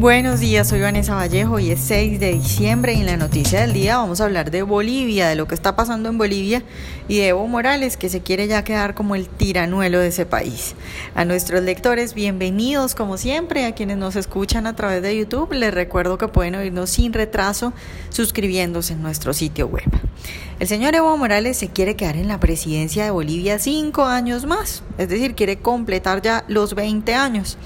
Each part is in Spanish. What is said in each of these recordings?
Buenos días, soy Vanessa Vallejo y es 6 de diciembre y en la noticia del día vamos a hablar de Bolivia, de lo que está pasando en Bolivia y de Evo Morales que se quiere ya quedar como el tiranuelo de ese país. A nuestros lectores, bienvenidos como siempre, a quienes nos escuchan a través de YouTube, les recuerdo que pueden oírnos sin retraso suscribiéndose en nuestro sitio web. El señor Evo Morales se quiere quedar en la presidencia de Bolivia cinco años más, es decir, quiere completar ya los 20 años.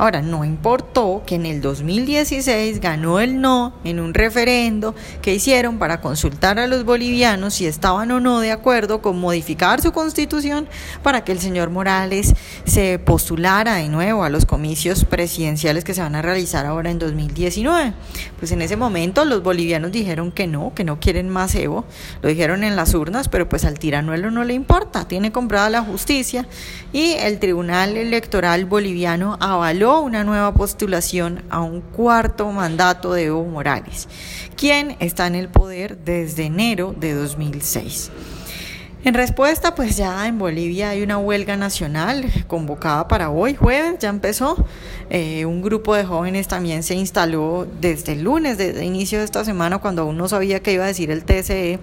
Ahora, no importó que en el 2016 ganó el no en un referendo que hicieron para consultar a los bolivianos si estaban o no de acuerdo con modificar su constitución para que el señor Morales se postulara de nuevo a los comicios presidenciales que se van a realizar ahora en 2019. Pues en ese momento los bolivianos dijeron que no, que no quieren más Evo, lo dijeron en las urnas, pero pues al tiranuelo no le importa, tiene comprada la justicia y el Tribunal Electoral Boliviano avaló una nueva postulación a un cuarto mandato de Evo Morales, quien está en el poder desde enero de 2006. En respuesta, pues ya en Bolivia hay una huelga nacional convocada para hoy, jueves, ya empezó. Eh, un grupo de jóvenes también se instaló desde el lunes, desde el inicio de esta semana, cuando aún no sabía qué iba a decir el TSE,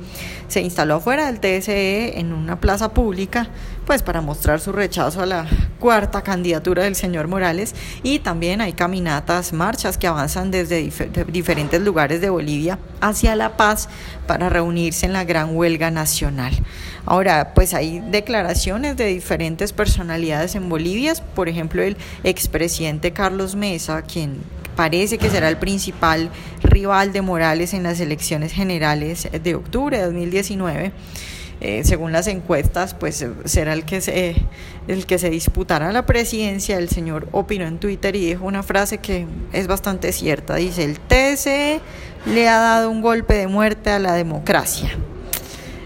se instaló afuera del TSE en una plaza pública, pues para mostrar su rechazo a la cuarta candidatura del señor Morales. Y también hay caminatas, marchas que avanzan desde diferentes lugares de Bolivia hacia La Paz para reunirse en la gran huelga nacional. Ahora, pues hay declaraciones de diferentes personalidades en Bolivia, por ejemplo, el expresidente Carlos Mesa, quien parece que será el principal rival de Morales en las elecciones generales de octubre de 2019. Eh, según las encuestas, pues será el que se el que se disputará la presidencia. El señor opinó en Twitter y dijo una frase que es bastante cierta. Dice, el TSE le ha dado un golpe de muerte a la democracia.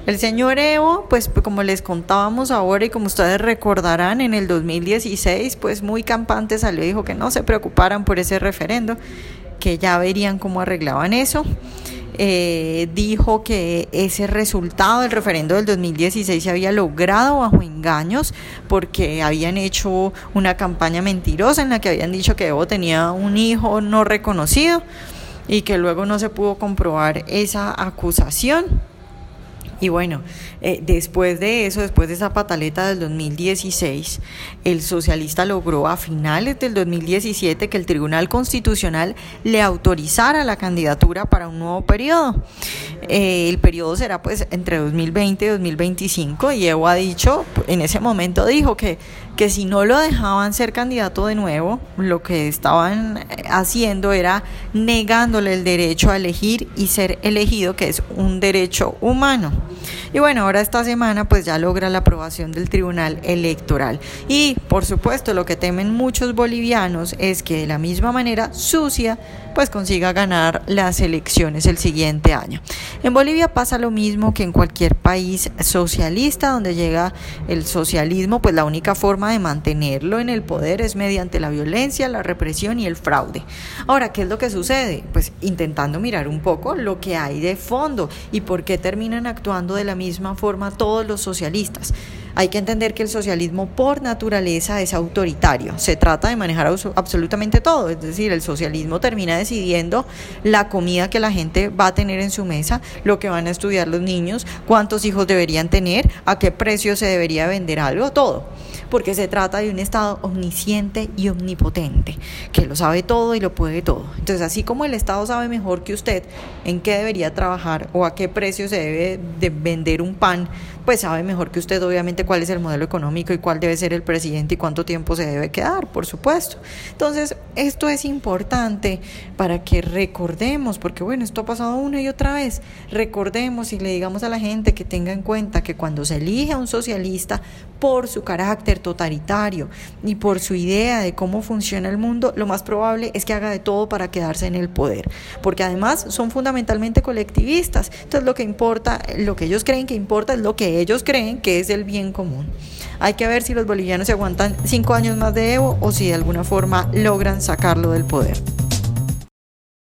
El señor Evo, pues como les contábamos ahora y como ustedes recordarán, en el 2016, pues muy campante salió y dijo que no se preocuparan por ese referendo, que ya verían cómo arreglaban eso. Eh, dijo que ese resultado del referendo del 2016 se había logrado bajo engaños porque habían hecho una campaña mentirosa en la que habían dicho que Evo tenía un hijo no reconocido y que luego no se pudo comprobar esa acusación. Y bueno, eh, después de eso, después de esa pataleta del 2016, el socialista logró a finales del 2017 que el Tribunal Constitucional le autorizara la candidatura para un nuevo periodo. Eh, el periodo será pues entre 2020 y 2025 y Evo ha dicho, en ese momento dijo que, que si no lo dejaban ser candidato de nuevo, lo que estaban eh, haciendo era negándole el derecho a elegir y ser elegido, que es un derecho humano. Y bueno, ahora esta semana pues ya logra la aprobación del Tribunal Electoral. Y por supuesto lo que temen muchos bolivianos es que de la misma manera sucia pues consiga ganar las elecciones el siguiente año. En Bolivia pasa lo mismo que en cualquier país socialista donde llega el socialismo, pues la única forma de mantenerlo en el poder es mediante la violencia, la represión y el fraude. Ahora, ¿qué es lo que sucede? Pues intentando mirar un poco lo que hay de fondo y por qué terminan actuando de la misma forma todos los socialistas. Hay que entender que el socialismo por naturaleza es autoritario. Se trata de manejar absolutamente todo. Es decir, el socialismo termina decidiendo la comida que la gente va a tener en su mesa, lo que van a estudiar los niños, cuántos hijos deberían tener, a qué precio se debería vender algo, todo. Porque se trata de un Estado omnisciente y omnipotente, que lo sabe todo y lo puede todo. Entonces, así como el Estado sabe mejor que usted en qué debería trabajar o a qué precio se debe de vender un pan, pues sabe mejor que usted obviamente cuál es el modelo económico y cuál debe ser el presidente y cuánto tiempo se debe quedar, por supuesto. Entonces, esto es importante para que recordemos, porque bueno, esto ha pasado una y otra vez, recordemos y le digamos a la gente que tenga en cuenta que cuando se elige a un socialista por su carácter totalitario y por su idea de cómo funciona el mundo, lo más probable es que haga de todo para quedarse en el poder, porque además son fundamentalmente colectivistas. Entonces, lo que importa, lo que ellos creen que importa es lo ellos creen que es el bien común. Hay que ver si los bolivianos se aguantan cinco años más de Evo o si de alguna forma logran sacarlo del poder.